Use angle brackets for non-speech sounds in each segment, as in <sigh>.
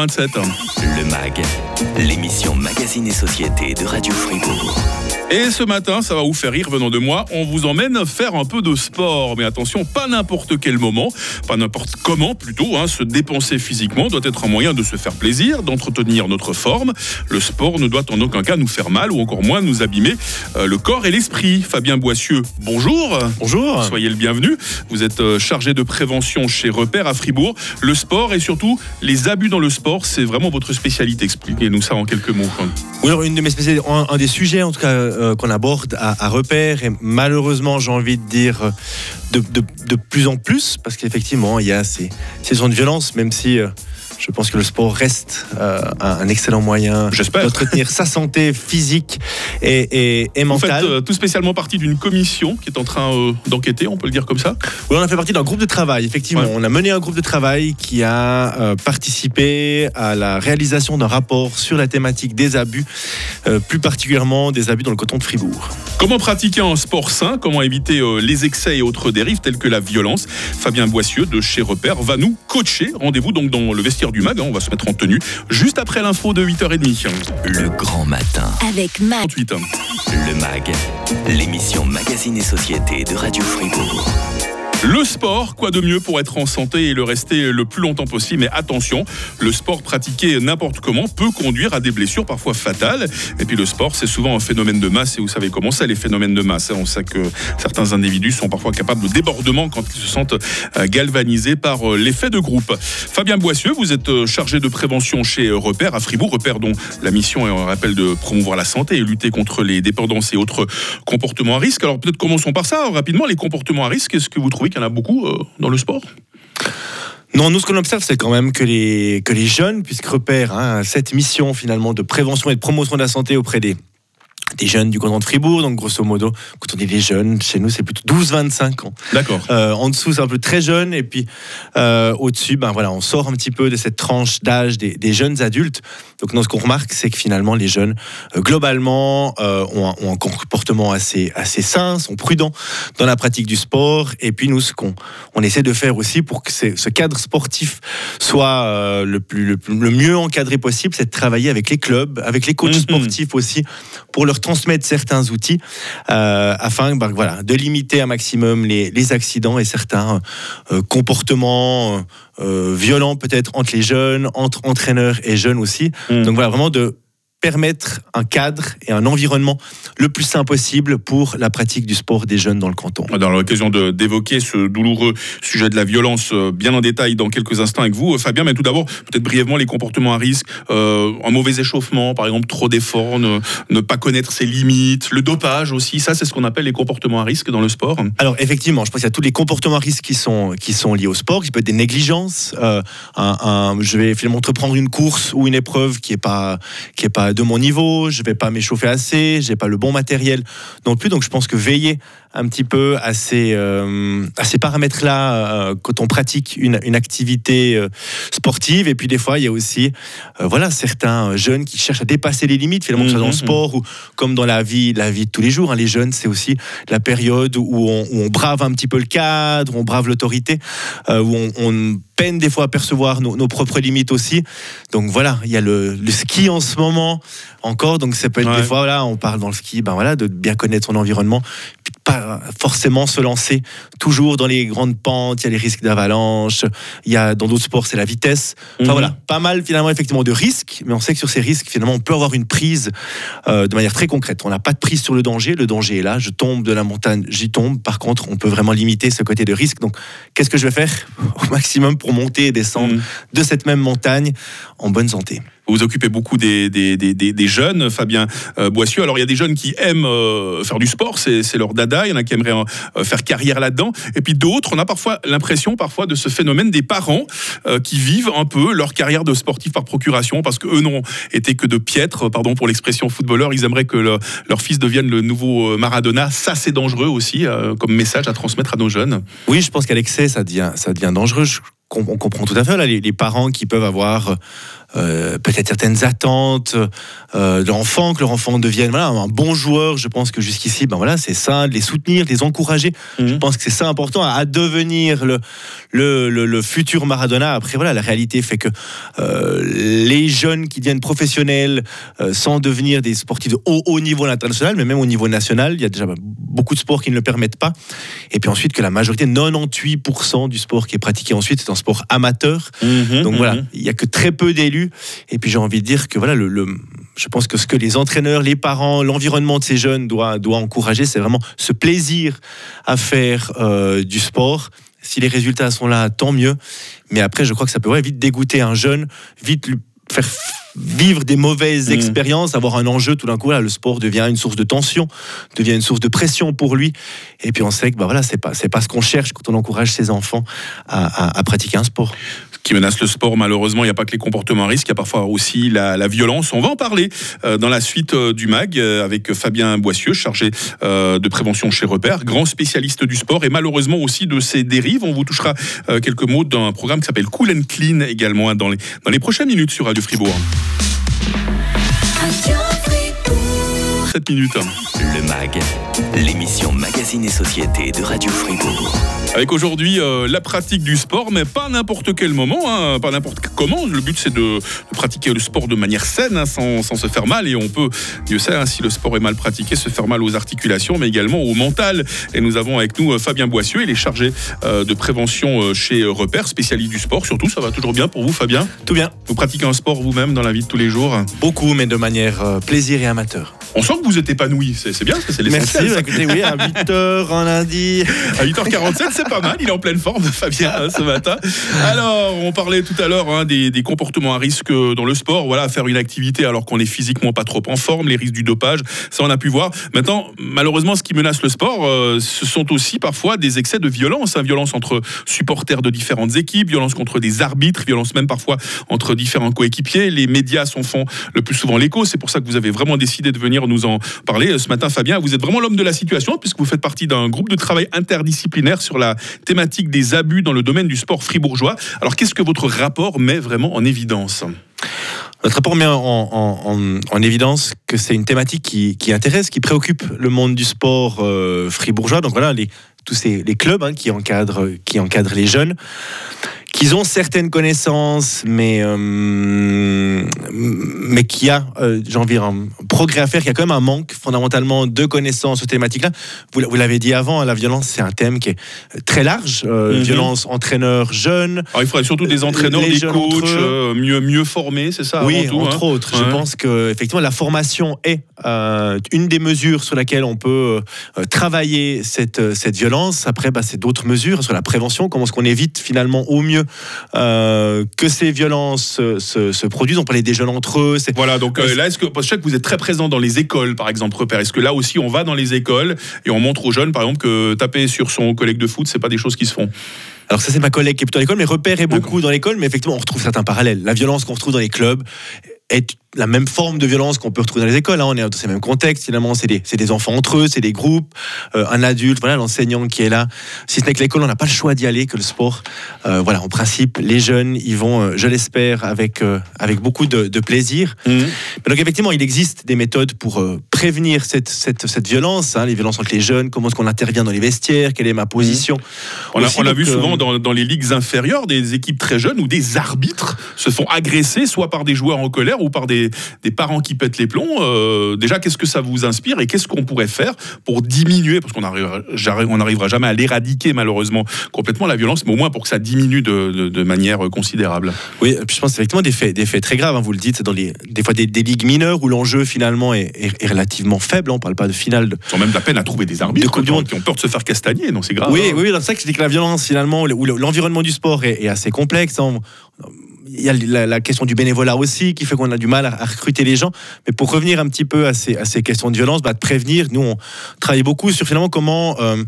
27. Le MAG, l'émission Magazine et Société de Radio Fribourg. Et ce matin, ça va vous faire rire venant de moi, on vous emmène faire un peu de sport. Mais attention, pas n'importe quel moment, pas n'importe comment plutôt. Hein. Se dépenser physiquement doit être un moyen de se faire plaisir, d'entretenir notre forme. Le sport ne doit en aucun cas nous faire mal ou encore moins nous abîmer euh, le corps et l'esprit. Fabien Boissieu, bonjour. Bonjour. Soyez le bienvenu. Vous êtes euh, chargé de prévention chez Repère à Fribourg. Le sport et surtout les abus dans le sport, c'est vraiment votre spécialité. Expliquez-nous ça en quelques mots. Oui, une de mes spécialités, un, des sujets en tout cas euh, qu'on aborde à, Repère, et malheureusement, j'ai envie de dire euh, de, de, plus en plus, parce qu'effectivement, il y a ces, ces zones de violence, même si euh, je pense que le sport reste euh, un, excellent moyen d'entretenir sa santé physique et, et, mentale. Vous faites euh, tout spécialement partie d'une commission qui est en train euh, d'enquêter, on peut le dire comme ça Oui, on a fait partie d'un groupe de travail, effectivement. On a mené un groupe de travail qui a participé à la réalisation d'un rapport sur la thématique des abus, plus particulièrement des abus dans le canton de Fribourg. Comment pratiquer un sport sain? Comment éviter les excès et autres dérives telles que la violence? Fabien Boissieu de chez Repère va nous coacher. Rendez-vous donc dans le vestiaire du MAG. Hein, on va se mettre en tenue juste après l'info de 8h30. Le grand matin. Avec MAG. Le MAG, l'émission Magazine et Société de Radio Fribourg. Le sport, quoi de mieux pour être en santé et le rester le plus longtemps possible? Mais attention, le sport pratiqué n'importe comment peut conduire à des blessures parfois fatales. Et puis le sport, c'est souvent un phénomène de masse. Et vous savez comment c'est les phénomènes de masse. Hein. On sait que certains individus sont parfois capables de débordement quand ils se sentent euh, galvanisés par euh, l'effet de groupe. Fabien Boissieu, vous êtes euh, chargé de prévention chez Repère à Fribourg. Repère dont la mission est, un rappel, de promouvoir la santé et lutter contre les dépendances et autres comportements à risque. Alors peut-être commençons par ça rapidement. Les comportements à risque, est-ce que vous trouvez qu'il y en a beaucoup euh, dans le sport non, nous, ce qu'on observe, c'est quand même que les, que les jeunes, puisque repèrent hein, cette mission finalement de prévention et de promotion de la santé auprès des, des jeunes du canton de Fribourg, donc grosso modo, quand on dit les jeunes, chez nous c'est plutôt 12-25 ans. D'accord. Euh, en dessous c'est un peu très jeune, et puis euh, au-dessus, ben voilà, on sort un petit peu de cette tranche d'âge des, des, jeunes adultes. Donc nous, ce qu'on remarque, c'est que finalement les jeunes, euh, globalement, euh, ont un, ont, un, comportement assez, assez sain, sont prudents dans la pratique du sport, et puis nous, ce qu'on on essaie de faire aussi pour que ce cadre sportif soit euh, le, plus, le, le, mieux encadré possible, c'est de travailler avec les clubs, avec les coachs mm-hmm. sportifs aussi, pour leur transmettre certains outils euh, afin ben, voilà, de limiter un maximum les, les accidents et certains comportements euh, violents peut-être entre les jeunes, entre entraîneurs et jeunes aussi. Mmh. Donc voilà, vraiment de permettre un cadre et un environnement le plus sain possible pour la pratique du sport des jeunes dans le canton. On aura l'occasion d'évoquer ce douloureux sujet de la violence euh, bien en détail dans quelques instants avec vous, euh, Fabien. Mais tout d'abord, peut-être brièvement les comportements à risque, euh, un mauvais échauffement, par exemple, trop d'efforts, ne, ne, pas connaître ses limites, le dopage aussi. Ça, c'est ce qu'on appelle les comportements à risque dans le sport. Alors effectivement, je pense qu'il y a tous les comportements à risque qui sont qui sont liés au sport. qui peut être des négligences. Euh, un, un, je vais finalement entreprendre une course ou une épreuve qui est pas qui est pas de mon niveau, je vais pas m'échauffer assez, j'ai pas le bon matériel non plus. Donc je pense que veiller un petit peu à ces, euh, à ces paramètres-là euh, quand on pratique une, une activité euh, sportive. Et puis des fois, il y a aussi voilà, certains jeunes qui cherchent à dépasser les limites, finalement, que ce soit dans le mhm, sport ou comme dans la vie, la vie de tous les jours. Hein. Les jeunes, c'est aussi la période où on, où on, brave un petit peu le cadre, où on brave l'autorité, où on, on, peine des fois à percevoir nos, nos, propres limites aussi. Donc voilà, il y a le, le ski en ce moment encore. Donc ça peut être ouais. des fois, voilà, on parle dans le ski, ben voilà, de bien connaître son environnement, pas forcément se lancer toujours dans les grandes pentes. Il y a les risques d'avalanche. Il y a dans d'autres sports, c'est la vitesse. Enfin -hmm. voilà, pas mal finalement effectivement de risques, mais on sait que sur ces risques, finalement, on peut avoir une prise euh, de manière très concrète. On n'a pas de prise sur le danger. Le danger est là. Je tombe de la montagne, j'y tombe. Par contre, on peut vraiment limiter ce côté de risque. Donc, qu'est-ce que je vais faire <laughs> au maximum pour monter et descendre -hmm. de cette même montagne en bonne santé? Vous occupez beaucoup des, jeunes, Fabien euh, Boissieu. Alors, il y a des jeunes qui aiment euh, faire du sport, c'est leur dada. Il y en a qui aimeraient euh, faire carrière là-dedans. Et puis d'autres, on a parfois l'impression parfois de ce phénomène des parents qui vivent un peu leur carrière de sportif par procuration parce qu'eux n'ont été que de piètres, pardon pour l'expression footballeur. Ils aimeraient que le, leur fils devienne le nouveau Maradona. Ça, c'est dangereux aussi comme message à transmettre à nos jeunes. Oui, je pense qu'à l'excès, ça devient, dangereux. On comprend tout à fait là, les, parents qui peuvent avoir euh, peut-être certaines attentes euh, de l'enfant, que leur enfant devienne voilà, un bon joueur. Je pense que jusqu'ici, ben voilà, c'est ça, de les soutenir, de les encourager. Mhm. Je pense que c'est ça important à, à devenir le, le, le, le futur Maradona. Après, voilà, la réalité fait que euh, les jeunes qui deviennent professionnels euh, sans devenir des sportifs de haut, haut niveau international, mais même au niveau national, il y a déjà beaucoup de sports qui ne le permettent pas. Et puis ensuite, que la majorité, 98% du sport qui est pratiqué ensuite, c'est un sport amateur. Mhm, Donc mhm. voilà, il y a que très peu d'élus. Et puis j'ai envie de dire que voilà, le, le- je pense que ce que les entraîneurs, les parents, l'environnement de ces jeunes doit, doit encourager, c'est vraiment ce plaisir à faire euh, du sport. Si les résultats sont là, tant mieux. Mais après, je crois que ça peut ouais, vite dégoûter un jeune, vite lui faire vivre des mauvaises Mhm. expériences, avoir un enjeu, tout d'un coup, là, le sport devient une source de tension, devient une source de pression pour lui. Et puis on sait que bah, voilà, c'est pas, c'est pas ce qu'on cherche quand on encourage ses enfants à, à- à pratiquer un sport. Qui menace le sport. Malheureusement, il n'y a pas que les comportements à risque, il y a parfois aussi la, violence. On va en parler euh, dans la suite euh, du MAG euh, avec Fabien Boissieu, chargé de prévention chez Repère, grand spécialiste du sport et malheureusement aussi de ses dérives. On vous touchera quelques mots d'un programme qui s'appelle Cool and Clean également hein, dans les prochaines minutes sur Radio Fribourg. 7 minutes. Le MAG, l'émission Magazine et Société de Radio Fribourg. Avec aujourd'hui euh, la pratique du sport, mais pas n'importe quel moment, hein, pas n'importe comment. Le but c'est de, de pratiquer le sport de manière saine, hein, sans, sans se faire mal. Et on peut, Dieu sait, hein, si le sport est mal pratiqué, se faire mal aux articulations, mais également au mental. Et nous avons avec nous euh, Fabien Boissieu, il est chargé euh, de prévention euh, chez Repère, spécialiste du sport. Surtout, ça va toujours bien pour vous, Fabien? Tout bien. Vous pratiquez un sport vous-même dans la vie de tous les jours? Beaucoup, mais de manière euh, plaisir et amateur. On sent que vous êtes épanoui, c'est bien, parce que c'est Merci. l'essentiel. ça. Écoutez, oui, à 8h <laughs> un lundi. À 8h47, c'est pas mal. Il est en pleine forme, Fabien, hein, ce matin. Alors, on parlait tout à l'heure hein, des, des comportements à risque dans le sport. Voilà, faire une activité alors qu'on est physiquement pas trop en forme, les risques du dopage, ça on a pu voir. Maintenant, malheureusement, ce qui menace le sport, euh, ce sont aussi parfois des excès de violence. hein. violence entre supporters de différentes équipes, violence contre des arbitres, violence même parfois entre différents coéquipiers. Les médias s'en font le plus souvent l'écho. C'est pour ça que vous avez vraiment décidé de venir nous en parler euh, ce matin, Fabien. Vous êtes vraiment l'homme de la situation puisque vous faites partie d'un groupe de travail interdisciplinaire sur la thématique des abus dans le domaine du sport fribourgeois. Alors, qu'est-ce que votre rapport met vraiment en évidence? Notre rapport met en, en- en- en évidence que c'est une thématique qui, intéresse, qui préoccupe le monde du sport euh, fribourgeois. Donc voilà, tous ces, clubs hein, qui, encadrent, qui encadrent les jeunes, qu'ils ont certaines connaissances, mais, euh, mais qu'il y a, euh, j'ai envie, un progrès à faire, qu'il y a quand même un manque fondamentalement de connaissances ces thématiques-là. Vous, vous l'avez dit avant, hein, la violence, c'est un thème qui est très large. euh, Mhm. Violence entraîneur jeune, Alors, il faudrait surtout des entraîneurs, Les des coachs eux. euh, mieux, mieux formés, c'est ça Oui, tout, entre hein autres. Je pense que effectivement la formation est euh, une des mesures sur laquelle on peut euh, travailler cette, euh, cette violence. Après, bah, c'est d'autres mesures sur la prévention. Comment est-ce qu'on évite finalement au mieux euh, que ces violences se, se produisent On parlait des jeunes entre eux. C'est Voilà, donc euh, là, est-ce que je sais que vous êtes très présent dans les écoles, par exemple, repère. Est-ce que là aussi, on va dans les écoles et on montre aux jeunes, par exemple, que taper sur son collègue de foot, c'est pas des choses qui se font? Alors ça c'est ma collègue qui est plutôt à l'école, mais repère est beaucoup dans l'école, mais effectivement on retrouve certains parallèles. La violence qu'on retrouve dans les clubs est la même forme de violence qu'on peut retrouver dans les écoles. hein. On est dans ces mêmes contextes, finalement, c'est des, c'est des enfants entre eux, c'est des groupes, euh, un adulte, voilà, l'enseignant qui est là. Si ce n'est que l'école, on n'a pas le choix d'y aller, que le sport. Euh, voilà, en principe, les jeunes, ils vont, euh, je l'espère, avec, avec beaucoup de, de plaisir. Mais donc effectivement, il existe des méthodes pour prévenir cette, cette, cette violence, hein, les violences entre les jeunes, comment est-ce qu'on intervient dans les vestiaires, quelle est ma position. On a, Aussi, on a donc, vu souvent dans, dans les ligues inférieures des équipes très jeunes où des arbitres se font agresser, soit par des joueurs en colère ou par des, des parents qui pètent les plombs. Euh, déjà, qu'est-ce que ça vous inspire et qu'est-ce qu'on pourrait faire pour diminuer, parce qu'on n'arrivera jamais à l'éradiquer malheureusement complètement la violence, mais au moins pour que ça diminue de, de- de manière considérable. Oui, puis je pense effectivement des faits, des faits très graves. hein, vous le dites, dans les, des fois des, des ligues mineures où l'enjeu finalement est, est- est relativement faible. hein, On ne parle pas de finale. De... Ils ont même de la peine à trouver des arbitres De Coupe du qui ont- Monde. qui ont peur de se faire castagner, non c'est grave. oui, hein. oui, c'est ça que je dis que la violence finalement, où l'environnement du sport est, est assez complexe. hein. Il y a la, question du bénévolat aussi qui fait qu'on a du mal à, recruter les gens. Mais pour revenir un petit peu à ces, à ces questions de violence, bah, de prévenir, nous on travaille beaucoup sur finalement comment euh,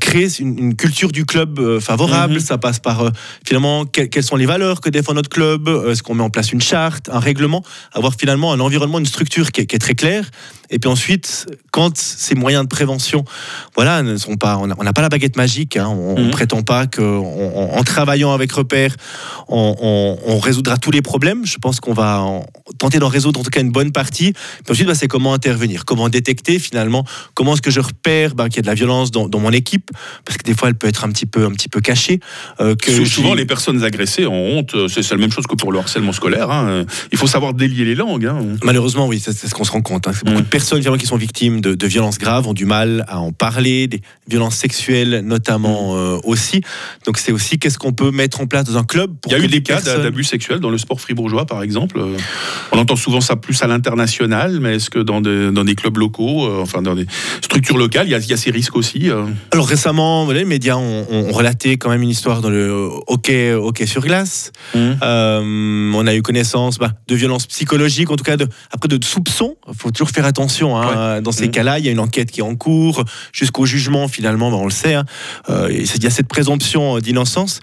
créer une, une culture du club euh, favorable. Mhm. Ça passe par euh, finalement que- quelles sont les valeurs que défend notre club, euh, est-ce qu'on met en place une charte, un règlement, avoir finalement un environnement, une structure qui est, qui est très claire. Et puis ensuite, quand ces moyens de prévention, voilà, ne sont pas, on n'a pas la baguette magique. hein. on, on Mhm. prétend pas que en, en- en travaillant avec repère, on, on- on résoudra tous les problèmes. Je pense qu'on va en- tenter d'en résoudre en tout cas une bonne partie. Puis ensuite, bah, c'est comment intervenir, comment détecter finalement, comment est-ce que je repère bah, qu'il y a de la violence dans, dans mon équipe, parce que des fois elle peut être un petit peu, un petit peu cachée. euh, que Souvent, les personnes agressées ont honte. euh, C'est la même chose que pour le harcèlement scolaire. hein. Il faut savoir délier les langues. hein. Malheureusement, oui, c'est ce qu'on se rend compte. hein. Beaucoup de personnes qui sont victimes de, de violences graves ont du mal à en parler, des violences sexuelles notamment Mm. euh, aussi. Donc c'est aussi qu'est-ce qu'on peut mettre en place dans un club pour Il y a eu des cas personnes- d'abus sexuels dans le sport fribourgeois, par exemple. Euh, On entend souvent ça plus à l'international, mais est-ce que dans des, dans des clubs locaux, euh, enfin dans des structures locales, il y a, il y a ces risques aussi euh? Alors récemment, voilà, les médias ont, ont relaté quand même une histoire dans le hockey, hockey sur glace. Euh, on a eu connaissance bah, de violences psychologiques, en tout cas de, après de soupçons. Il faut toujours faire attention. hein. Dans ces Mhm. cas-là, il y a une enquête qui est en cours jusqu'au jugement finalement, bah, on le sait. hein. Euh, il y a cette présomption d'innocence.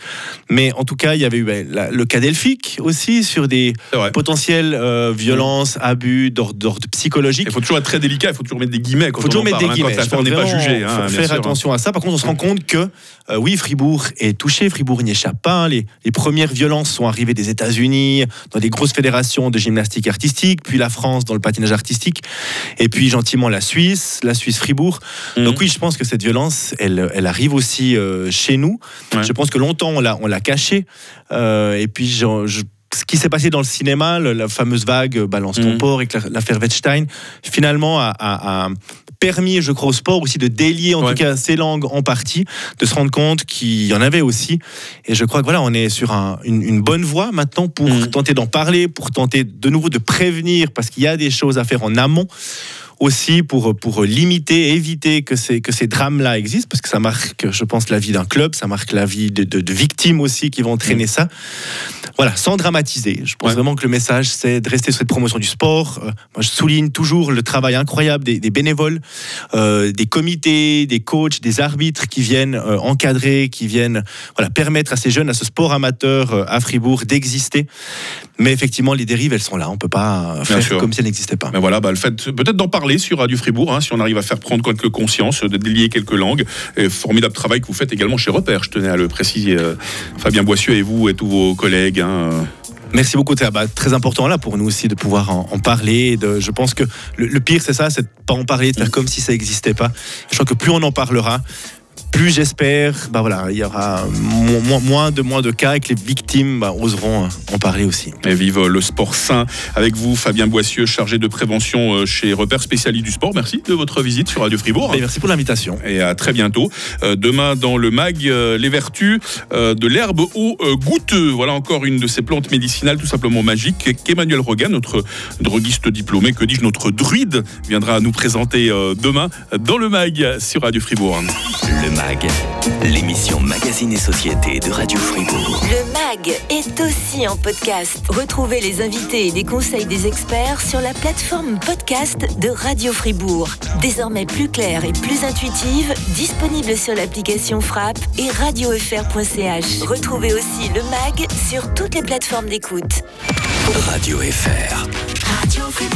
Mais en tout cas, il y avait eu bah, la- le cas d'Elphick aussi sur des potentielles euh, violences, abus d'ordre psychologique. Il faut toujours être très délicat, il faut toujours mettre des guillemets quand Il faut on toujours en mettre parle, des hein, guillemets. quand l'affaire n'est pas jugée. faut hein, bien faire sûr, hein. attention à ça. Par contre, on se rend compte que euh, oui, Fribourg est touché. Fribourg n'y échappe pas. hein. Les, les premières violences sont arrivées des États-Unis, dans des grosses fédérations de gymnastique artistique, puis la France dans le patinage artistique, et puis gentiment la Suisse, la Suisse Fribourg. Mhm. Donc oui, je pense que cette violence, elle, elle arrive aussi euh, chez nous. Ouais. Je pense que longtemps on l'a, on l'a cachée. Euh, et puis je- je- ce qui s'est passé dans le cinéma, la fameuse vague Balance ton Mhm. port et l'affaire Wettstein, finalement a, a- a permis, je crois, au sport aussi de délier en Ouais. tout cas ces langues en partie, de se rendre compte qu'il y en avait aussi. Et je crois que voilà, on est sur un- une, une bonne voie maintenant pour Mhm. tenter d'en parler, pour tenter de nouveau de prévenir, parce qu'il y a des choses à faire en amont aussi pour, pour limiter, éviter que ces, que ces drames-là existent, parce que ça marque, je pense, la vie d'un club, ça marque la vie de, de- de victimes aussi qui vont entraîner ça. Voilà, sans dramatiser. Je pense Ouais. vraiment que le message, c'est de rester sur cette promotion du sport. Euh, moi, je souligne toujours le travail incroyable des, des bénévoles, euh, des comités, des coachs, des arbitres qui viennent euh, encadrer, qui viennent voilà, permettre à ces jeunes, à ce sport amateur à Fribourg d'exister. Mais effectivement, les dérives, elles sont là. On ne peut pas faire comme si elles n'existaient pas. Mais voilà, bah, le fait peut-être d'en parler sur Radio Fribourg, hein, si on arrive à faire prendre quelques conscience, de délier quelques langues. Et formidable travail que vous faites également chez Repère, je tenais à le préciser. euh, Fabien Boissieu et vous et tous vos collègues. hein, euh. Merci beaucoup. C'est bah, très important là pour nous aussi de pouvoir en, en parler. De, je pense que le, le pire, c'est ça, c'est de pas en parler, de faire comme si ça n'existait pas. Je crois que plus on en parlera, plus j'espère, bah voilà, il y aura mo- mo- moins de moins de cas et que les victimes bah, oseront euh, en parler aussi. Et vive le sport sain avec vous, Fabien Boissieu, chargé de prévention euh, chez Repère spécialiste du sport. Merci de votre visite sur Radio Fribourg. Et merci pour l'invitation. Et à très bientôt. Euh, demain, dans le MAG, euh, les vertus euh, de l'herbe au euh, goûteux. Voilà encore une de ces plantes médicinales tout simplement magiques qu'Emmanuel Rogan, notre droguiste diplômé, que dis-je, notre druide, viendra nous présenter euh, demain dans le MAG sur Radio Fribourg. Le MAG, l'émission Magazine et Société de Radio Fribourg. Le MAG est aussi en podcast. Retrouvez les invités et les conseils des experts sur la plateforme podcast de Radio Fribourg. Désormais plus claire et plus intuitive, disponible sur l'application Frappe et radiofr.ch. Retrouvez aussi le MAG sur toutes les plateformes d'écoute. Radio FR. Radio Fribourg.